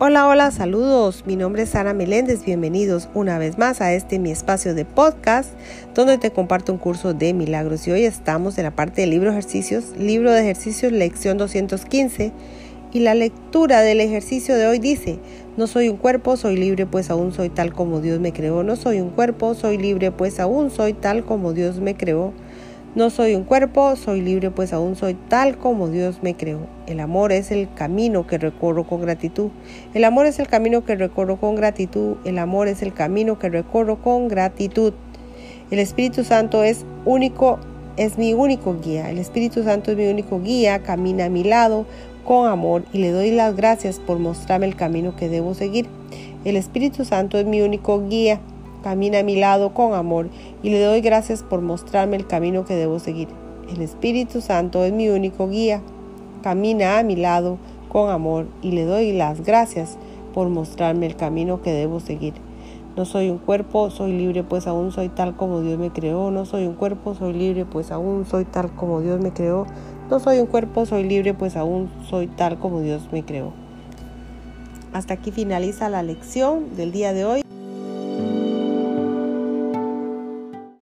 Hola, hola, saludos. Mi nombre es Sara Meléndez. Bienvenidos una vez más a este mi espacio de podcast donde te comparto un curso de milagros. Y hoy estamos en la parte de libro ejercicios, libro de ejercicios, lección 215. Y la lectura del ejercicio de hoy dice, no soy un cuerpo, soy libre, pues aún soy tal como Dios me creó. No soy un cuerpo, soy libre, pues aún soy tal como Dios me creó. No soy un cuerpo, soy libre, pues aún soy tal como Dios me creó. El amor es el camino que recorro con gratitud. El amor es el camino que recorro con gratitud. El amor es el camino que recorro con gratitud. El Espíritu Santo es único, es mi único guía. El Espíritu Santo es mi único guía, camina a mi lado con amor y le doy las gracias por mostrarme el camino que debo seguir. El Espíritu Santo es mi único guía camina a mi lado con amor y le doy gracias por mostrarme el camino que debo seguir. El Espíritu Santo es mi único guía, camina a mi lado con amor y le doy las gracias por mostrarme el camino que debo seguir. No soy un cuerpo, soy libre, pues aún soy tal como Dios me creó. No soy un cuerpo, soy libre, pues aún soy tal como Dios me creó. No soy un cuerpo, soy libre, pues aún soy tal como Dios me creó. Hasta aquí finaliza la lección del día de hoy.